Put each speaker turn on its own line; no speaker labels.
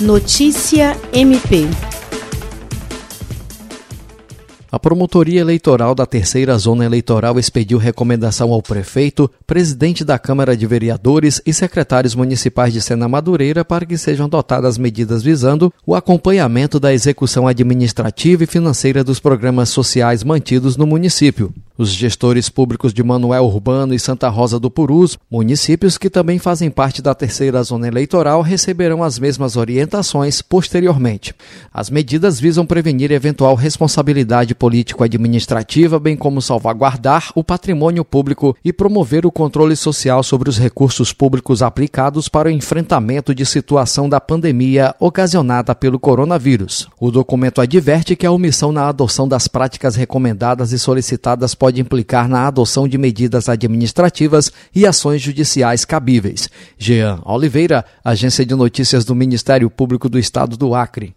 Notícia MP
a Promotoria Eleitoral da Terceira Zona Eleitoral expediu recomendação ao prefeito, presidente da Câmara de Vereadores e secretários municipais de Sena Madureira para que sejam adotadas medidas visando o acompanhamento da execução administrativa e financeira dos programas sociais mantidos no município. Os gestores públicos de Manuel Urbano e Santa Rosa do Purus, municípios que também fazem parte da terceira zona eleitoral, receberão as mesmas orientações posteriormente. As medidas visam prevenir eventual responsabilidade político-administrativa, bem como salvaguardar o patrimônio público e promover o controle social sobre os recursos públicos aplicados para o enfrentamento de situação da pandemia ocasionada pelo coronavírus. O documento adverte que a omissão na adoção das práticas recomendadas e solicitadas pode implicar na adoção de medidas administrativas e ações judiciais cabíveis. Jean Oliveira, Agência de Notícias do Ministério Público do Estado do Acre.